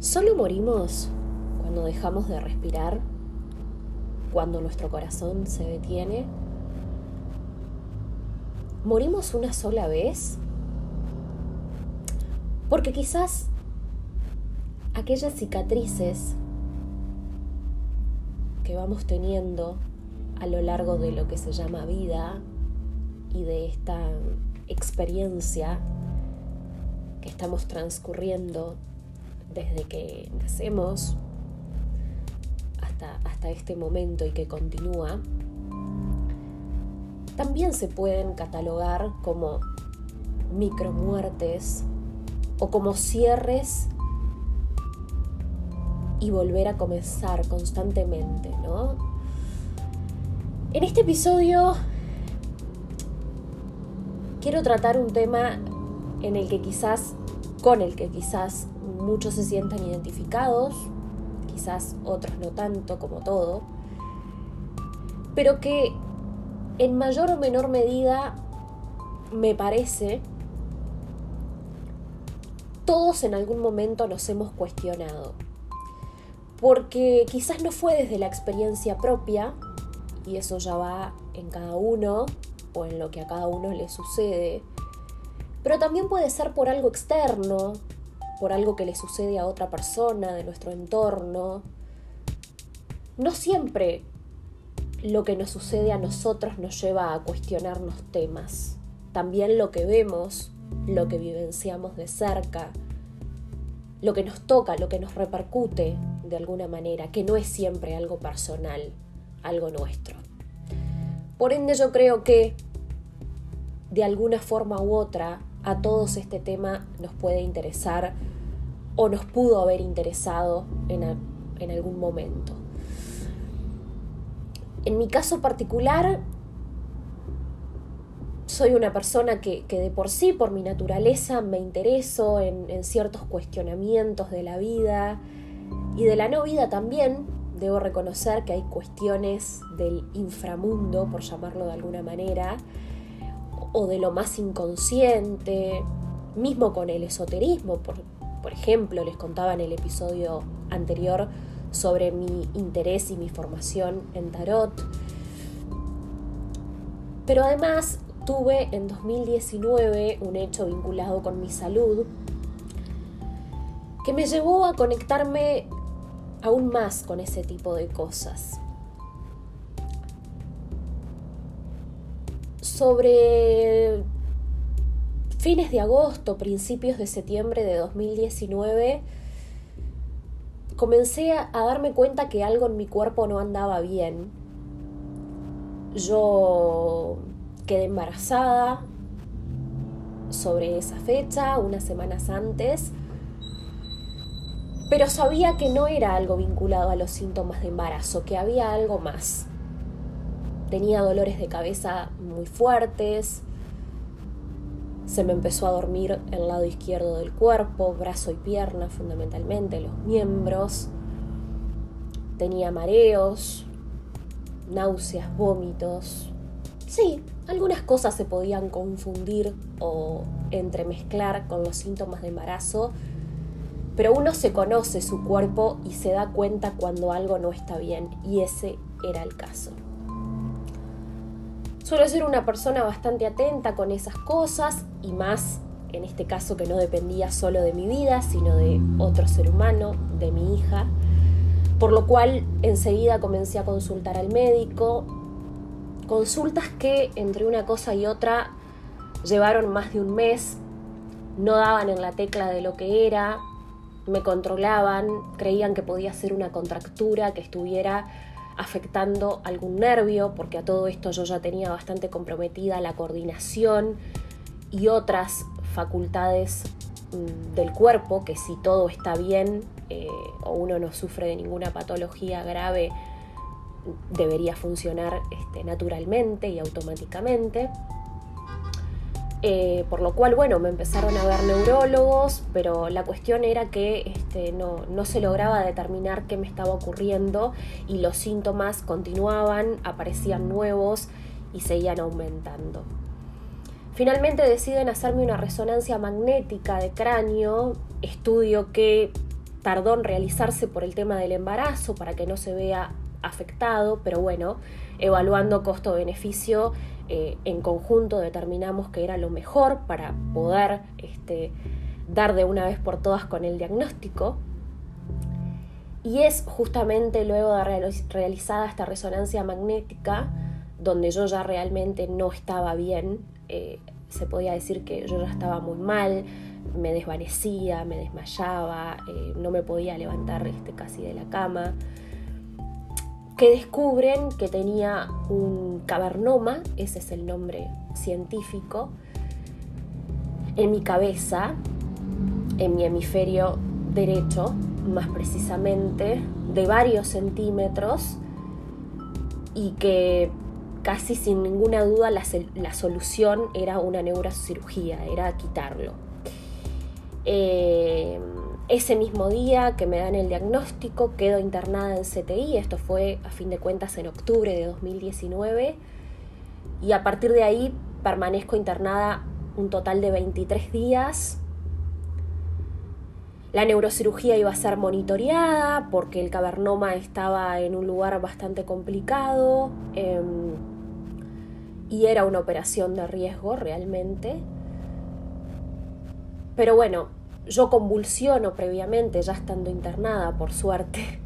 Solo morimos cuando dejamos de respirar, cuando nuestro corazón se detiene. ¿Morimos una sola vez? Porque quizás aquellas cicatrices que vamos teniendo a lo largo de lo que se llama vida y de esta experiencia que estamos transcurriendo desde que nacemos hasta, hasta este momento y que continúa, también se pueden catalogar como micromuertes o como cierres y volver a comenzar constantemente, ¿no? En este episodio quiero tratar un tema en el que quizás, con el que quizás muchos se sientan identificados, quizás otros no tanto como todo, pero que en mayor o menor medida me parece todos en algún momento nos hemos cuestionado. Porque quizás no fue desde la experiencia propia, y eso ya va en cada uno o en lo que a cada uno le sucede, pero también puede ser por algo externo, por algo que le sucede a otra persona de nuestro entorno. No siempre lo que nos sucede a nosotros nos lleva a cuestionarnos temas. También lo que vemos, lo que vivenciamos de cerca, lo que nos toca, lo que nos repercute de alguna manera, que no es siempre algo personal, algo nuestro. Por ende yo creo que de alguna forma u otra a todos este tema nos puede interesar o nos pudo haber interesado en, en algún momento. En mi caso particular, soy una persona que, de por sí, por mi naturaleza, me intereso en, en, ciertos cuestionamientos de la vida y de la no vida también. Debo reconocer que hay cuestiones del inframundo, por llamarlo de alguna manera, o de lo más inconsciente, mismo con el esoterismo. Por, por ejemplo, les contaba en el episodio anterior sobre mi interés y mi formación en tarot. Pero además tuve en 2019 un hecho vinculado con mi salud que me llevó a conectarme aún más con ese tipo de cosas. sobre fines de agosto, principios de septiembre de 2019, comencé a, darme cuenta que algo en mi cuerpo no andaba bien. Yo quedé embarazada sobre esa fecha, unas semanas antes, pero sabía que no era algo vinculado a los síntomas de embarazo, que había algo más. Tenía dolores de cabeza muy fuertes, se me empezó a dormir el lado izquierdo del cuerpo, brazo y pierna fundamentalmente, los miembros, tenía mareos, náuseas, vómitos. Sí, algunas cosas se podían confundir o entremezclar con los síntomas de embarazo, pero uno se conoce su cuerpo y se da cuenta cuando algo no está bien, y ese era el caso. Suelo ser una persona bastante atenta con esas cosas y más en este caso que no dependía solo de mi vida, sino de otro ser humano, de mi hija, por lo cual enseguida comencé a consultar al médico, consultas que entre una cosa y otra llevaron más de un mes, no daban en la tecla de lo que era, me controlaban, creían que podía ser una contractura que estuviera afectando algún nervio, porque a todo esto yo ya tenía bastante comprometida la coordinación y otras facultades mm, del cuerpo, que si todo está bien eh, o uno no sufre de ninguna patología grave, debería funcionar este, naturalmente y automáticamente. Eh, por lo cual, bueno, me empezaron a ver neurólogos, pero la cuestión era que este, no, no, se lograba determinar qué me estaba ocurriendo y los síntomas continuaban, aparecían nuevos y seguían aumentando. Finalmente deciden hacerme una resonancia magnética de cráneo, estudio que tardó en realizarse por el tema del embarazo para que no se vea afectado, pero bueno, evaluando costo-beneficio, eh, en conjunto determinamos que era lo mejor para poder este, dar de una vez por todas con el diagnóstico. Y es justamente luego de realizada esta resonancia magnética, donde yo ya realmente no estaba bien, eh, se podía decir que yo ya estaba muy mal, me desvanecía, me desmayaba, eh, no me podía levantar este, casi de la cama, que descubren que tenía un cavernoma, ese es el nombre científico, en mi cabeza, en mi hemisferio derecho, más precisamente, de varios centímetros y que casi sin ninguna duda la, solución era una neurocirugía, era quitarlo. Eh, ese mismo día que me dan el diagnóstico, quedo internada en CTI, esto fue a fin de cuentas en octubre de 2019, y a partir de ahí permanezco internada un total de 23 días la neurocirugía iba a ser monitoreada porque el cavernoma estaba en un lugar bastante complicado em, y era una operación de riesgo realmente. Pero bueno, yo convulsiono previamente, ya estando internada, por suerte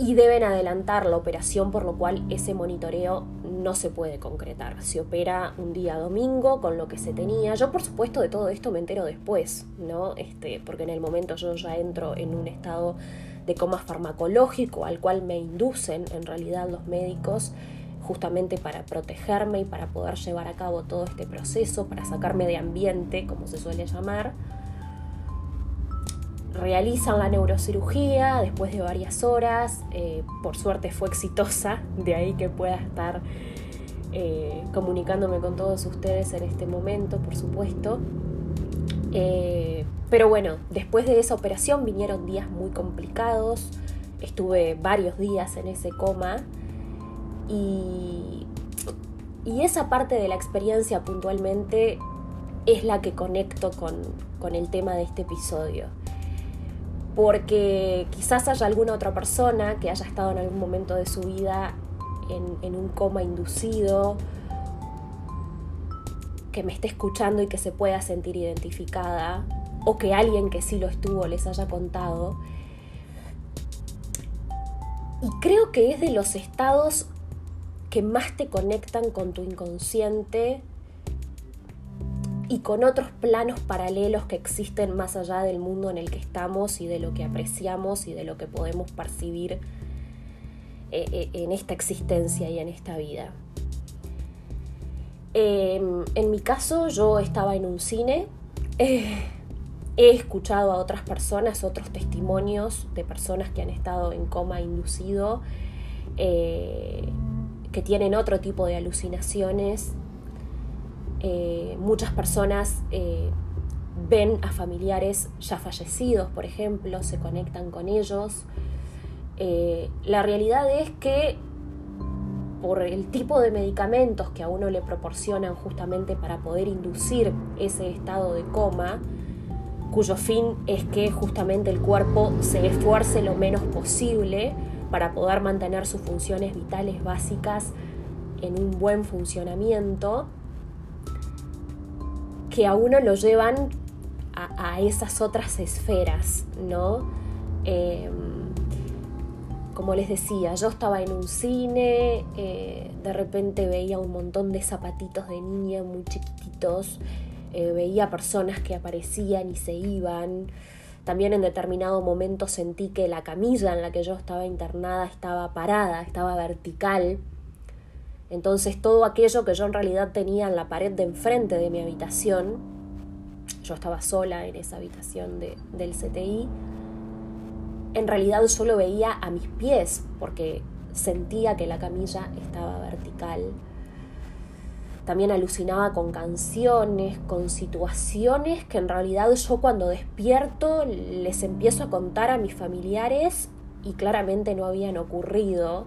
y deben adelantar la operación, por lo cual ese monitoreo no se puede concretar. Se opera un día domingo con lo que se tenía. Yo, por supuesto, de todo esto me entero después, ¿no? Este, porque en el momento yo ya entro en un estado de coma farmacológico al cual me inducen en realidad los médicos justamente para protegerme y para poder llevar a cabo todo este proceso, para sacarme de ambiente, como se suele llamar realizan la neurocirugía después de varias horas, eh, por suerte fue exitosa, de ahí que pueda estar eh, comunicándome con todos ustedes en este momento, por supuesto. Eh, pero bueno, después de esa operación vinieron días muy complicados, estuve varios días en ese coma. Y, y esa parte de la experiencia puntualmente es la que conecto con, con el tema de este episodio porque quizás haya alguna otra persona que haya estado en algún momento de su vida en, un coma inducido, que me esté escuchando y que se pueda sentir identificada, o que alguien que sí lo estuvo les haya contado. Y creo que es de los estados que más te conectan con tu inconsciente y con otros planos paralelos que existen más allá del mundo en el que estamos y de lo que apreciamos y de lo que podemos percibir eh, eh, en esta existencia y en esta vida. Em, en mi caso yo estaba en un cine, eh, he escuchado a otras personas, otros testimonios de personas que han estado en coma inducido, que tienen otro tipo de alucinaciones eh, muchas personas eh, ven a familiares ya fallecidos, por ejemplo, se conectan con ellos. Eh, la realidad es que por el tipo de medicamentos que a uno le proporcionan justamente para poder inducir ese estado de coma, cuyo fin es que justamente el cuerpo se esfuerce lo menos posible para poder mantener sus funciones vitales básicas en un buen funcionamiento, que a uno lo llevan a, esas otras esferas, ¿no? Em, como les decía, yo estaba en un cine, eh, de repente veía un montón de zapatitos de niña muy chiquititos, eh, veía personas que aparecían y se iban. También en determinado momento sentí que la camilla en la que yo estaba internada estaba parada, estaba vertical entonces todo aquello que yo en realidad tenía en la pared de enfrente de mi habitación, yo estaba sola en esa habitación del CTI, en realidad yo lo veía a mis pies porque sentía que la camilla estaba vertical. También alucinaba con canciones, con situaciones que en realidad yo cuando despierto les empiezo a contar a mis familiares y claramente no habían ocurrido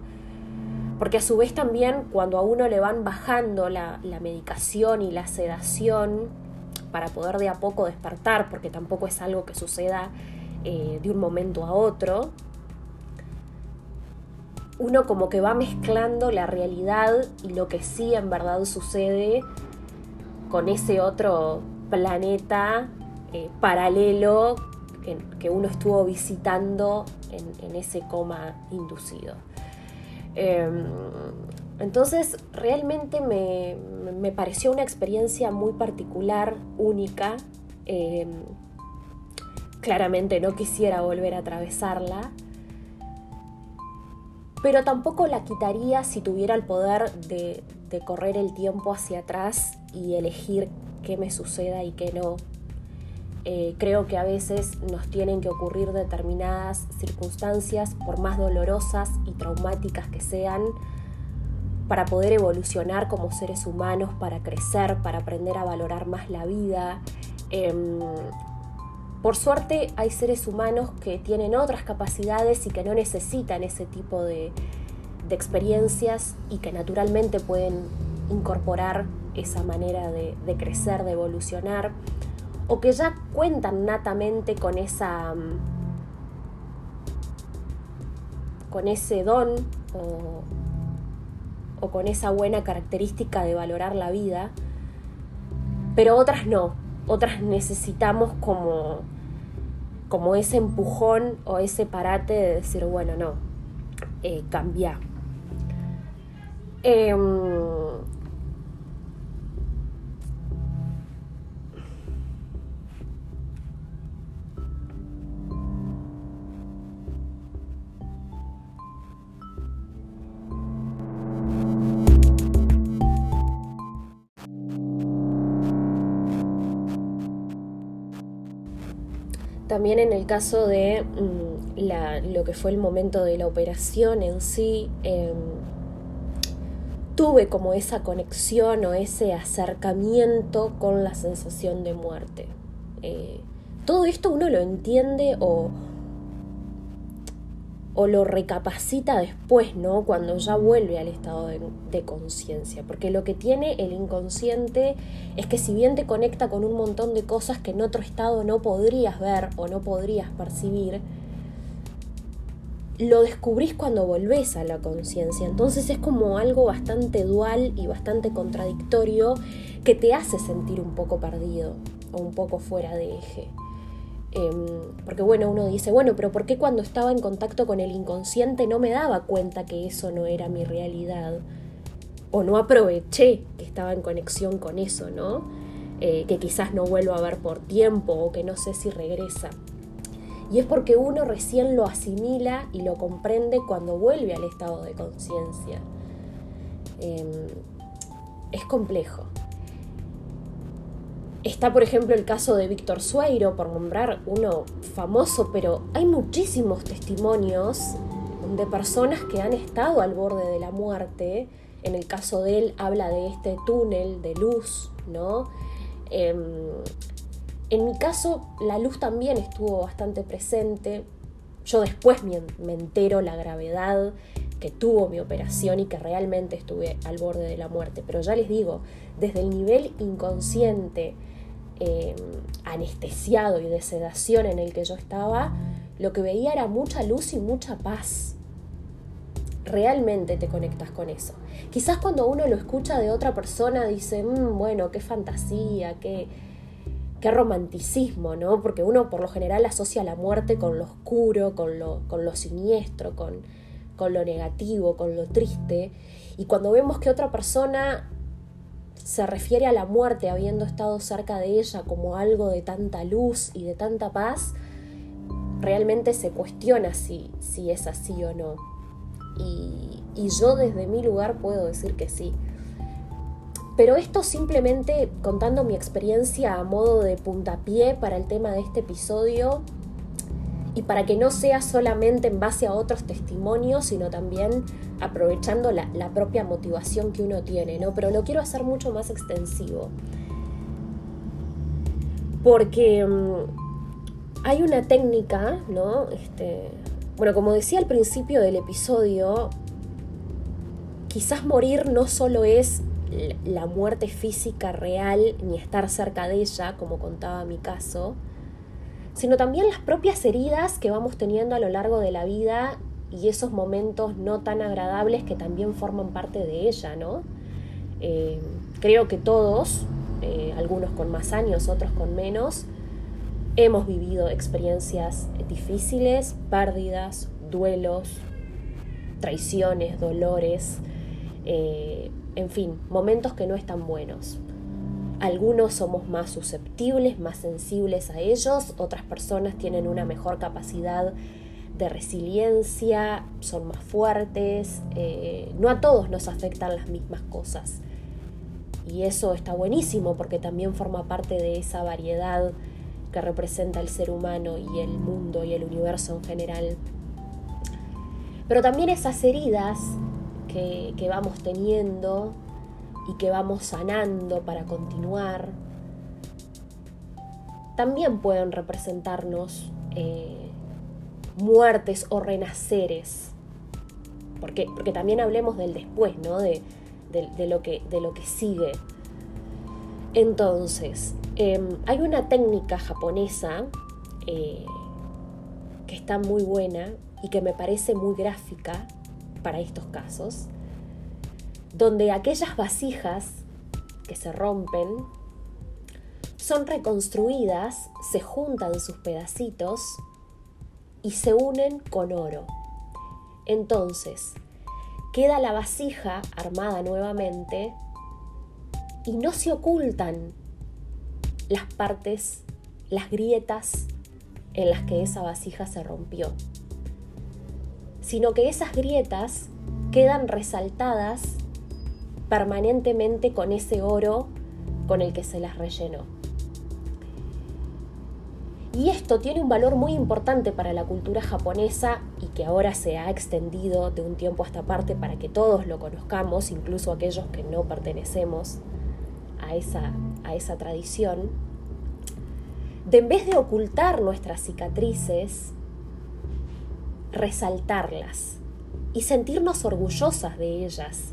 Porque a su vez también cuando a uno le van bajando la, medicación y la sedación para poder de a poco despertar, porque tampoco es algo que suceda eh, de un momento a otro, uno como que va mezclando la realidad y lo que sí en verdad sucede con ese otro planeta eh, paralelo que, uno estuvo visitando en, ese coma inducido. Em, entonces, realmente me, pareció una experiencia muy particular, única. Em, claramente no quisiera volver a atravesarla, pero tampoco la quitaría si tuviera el poder de, correr el tiempo hacia atrás y elegir qué me suceda y qué no. Eh, creo que a veces nos tienen que ocurrir determinadas circunstancias, por más dolorosas y traumáticas que sean, para poder evolucionar como seres humanos, para crecer, para aprender a valorar más la vida. Em, por suerte hay seres humanos que tienen otras capacidades y que no necesitan ese tipo de, experiencias y que naturalmente pueden incorporar esa manera de, crecer, de evolucionar, o que ya cuentan natamente con esa con ese don o con esa buena característica de valorar la vida, pero otras no, otras necesitamos como, como ese empujón o ese parate de decir, bueno, no, eh, cambia. Em, También en el caso de mm, lo que fue el momento de la operación en sí, em, tuve como esa conexión o ese acercamiento con la sensación de muerte. Eh, todo esto uno lo entiende o, o lo recapacita después, ¿no? Cuando ya vuelve al estado de, conciencia. Porque lo que tiene el inconsciente es que si bien te conecta con un montón de cosas que en otro estado no podrías ver o no podrías percibir, lo descubrís cuando volvés a la conciencia. Entonces es como algo bastante dual y bastante contradictorio que te hace sentir un poco perdido o un poco fuera de eje. Em, porque bueno, uno dice, bueno, pero ¿por qué cuando estaba en contacto con el inconsciente no me daba cuenta que eso no era mi realidad? O no aproveché que estaba en conexión con eso, ¿no? Eh, que quizás no vuelvo a ver por tiempo o que no sé si regresa. Y es porque uno recién lo asimila y lo comprende cuando vuelve al estado de conciencia. Em, es complejo. Está, por ejemplo, el caso de Víctor Sueiro, por nombrar uno famoso, pero hay muchísimos testimonios de personas que han estado al borde de la muerte. En el caso de él habla de este túnel de luz, ¿no? Em, en mi caso, la luz también estuvo bastante presente. Yo después me, me entero la gravedad que tuvo mi operación y que realmente estuve al borde de la muerte. Pero ya les digo, desde el nivel inconsciente, Em, anestesiado y de sedación en el que yo estaba, lo que veía era mucha luz y mucha paz. Realmente te conectas con eso. Quizás cuando uno lo escucha de otra persona dice, mm, bueno, qué fantasía, qué, qué romanticismo, ¿no? Porque uno por lo general asocia la muerte con lo oscuro, con lo, con lo siniestro, con, con lo negativo, con lo triste. Y cuando vemos que otra persona se refiere a la muerte habiendo estado cerca de ella como algo de tanta luz y de tanta paz, realmente se cuestiona si, si es así o no. Y, y yo desde mi lugar puedo decir que sí. Pero esto simplemente contando mi experiencia a modo de puntapié para el tema de este episodio, y para que no sea solamente en base a otros testimonios, sino también aprovechando la, propia motivación que uno tiene, ¿no? Pero lo quiero hacer mucho más extensivo. Porque mm, hay una técnica, ¿no? Este, bueno, como decía al principio del episodio, quizás morir no solo es la muerte física real ni estar cerca de ella, como contaba mi caso, sino también las propias heridas que vamos teniendo a lo largo de la vida y esos momentos no tan agradables que también forman parte de ella, ¿no? Eh, creo que todos, eh, algunos con más años, otros con menos, hemos vivido experiencias difíciles, pérdidas, duelos, traiciones, dolores, eh, en fin, momentos que no están buenos. Algunos somos más susceptibles, más sensibles a ellos, otras personas tienen una mejor capacidad de resiliencia, son más fuertes, eh, no a todos nos afectan las mismas cosas. Y eso está buenísimo porque también forma parte de esa variedad que representa el ser humano y el mundo y el universo en general. Pero también esas heridas que, que vamos teniendo y que vamos sanando para continuar, también pueden representarnos eh, muertes o renaceres. Porque, porque también hablemos del después, ¿no? De, lo, que, de lo que sigue. Entonces, em, hay una técnica japonesa eh, que está muy buena y que me parece muy gráfica para estos casos, donde aquellas vasijas que se rompen son reconstruidas, se juntan sus pedacitos y se unen con oro. Entonces, queda la vasija armada nuevamente y no se ocultan las partes, las grietas en las que esa vasija se rompió, sino que esas grietas quedan resaltadas permanentemente con ese oro con el que se las rellenó. Y esto tiene un valor muy importante para la cultura japonesa y que ahora se ha extendido de un tiempo a esta parte para que todos lo conozcamos, incluso aquellos que no pertenecemos a esa, a esa tradición, de en vez de ocultar nuestras cicatrices, resaltarlas y sentirnos orgullosas de ellas,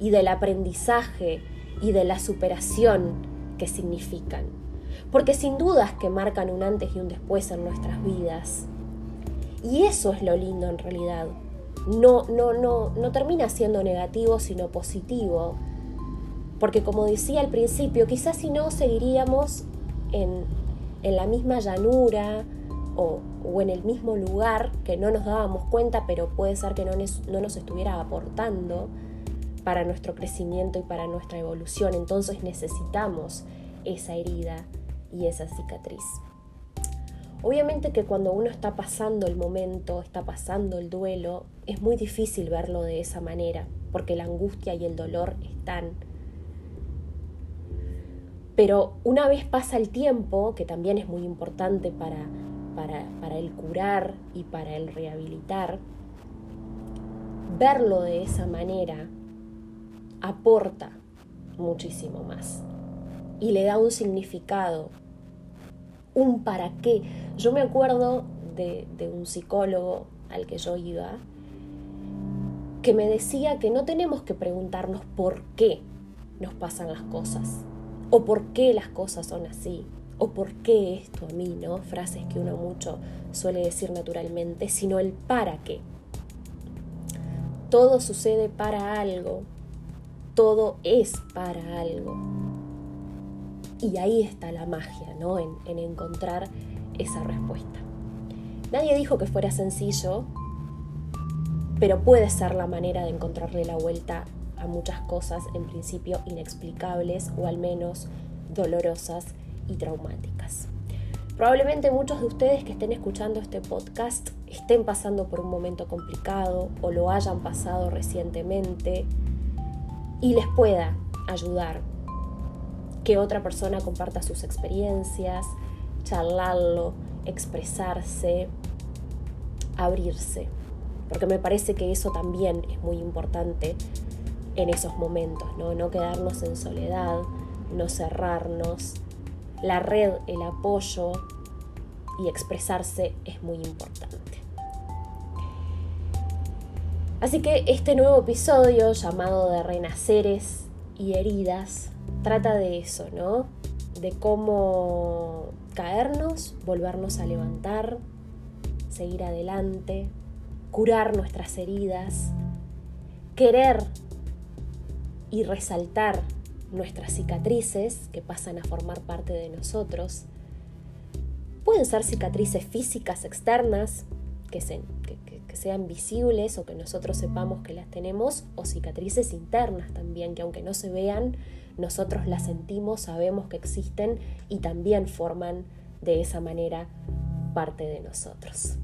y del aprendizaje y de la superación que significan. Porque sin dudas que marcan un antes y un después en nuestras vidas. Y eso es lo lindo en realidad. No, no, no, no termina siendo negativo, sino positivo. Porque como decía al principio, quizás si no seguiríamos en, en la misma llanura o, o, en el mismo lugar que no nos dábamos cuenta, pero puede ser que no, no nos estuviera aportando para nuestro crecimiento y para nuestra evolución. Entonces necesitamos esa herida y esa cicatriz. Obviamente que cuando uno está pasando el momento, está pasando el duelo, es muy difícil verlo de esa manera, porque la angustia y el dolor están. Pero una vez pasa el tiempo, que también es muy importante para, para, para el curar y para el rehabilitar, verlo de esa manera aporta muchísimo más y le da un significado, un para qué. Yo me acuerdo de, un psicólogo al que yo iba que me decía que no tenemos que preguntarnos por qué nos pasan las cosas o por qué las cosas son así o por qué esto a mí, ¿no? Frases que uno mucho suele decir naturalmente, sino el para qué. Todo sucede para algo todo es para algo. Y ahí está la magia, ¿no? En, en encontrar esa respuesta. Nadie dijo que fuera sencillo, pero puede ser la manera de encontrarle la vuelta a muchas cosas en principio inexplicables o al menos dolorosas y traumáticas. Probablemente muchos de ustedes que estén escuchando este podcast estén pasando por un momento complicado o lo hayan pasado recientemente y les pueda ayudar que otra persona comparta sus experiencias, charlarlo, expresarse, abrirse. Porque me parece que eso también es muy importante en esos momentos, ¿no? No quedarnos en soledad, no cerrarnos. La red, el apoyo y expresarse es muy importante. Así que este nuevo episodio llamado de Renaceres y Heridas trata de eso, ¿no? De cómo caernos, volvernos a levantar, seguir adelante, curar nuestras heridas, querer y resaltar nuestras cicatrices que pasan a formar parte de nosotros. Pueden ser cicatrices físicas externas, que, sean visibles o que nosotros sepamos que las tenemos, o cicatrices internas también, que aunque no se vean, nosotros las sentimos, sabemos que existen y también forman de esa manera parte de nosotros.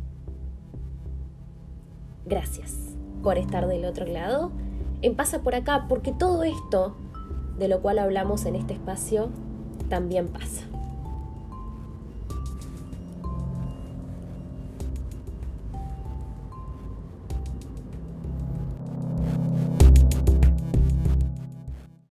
Gracias por estar del otro lado en Pasa por acá, porque todo esto de lo cual hablamos en este espacio también pasa.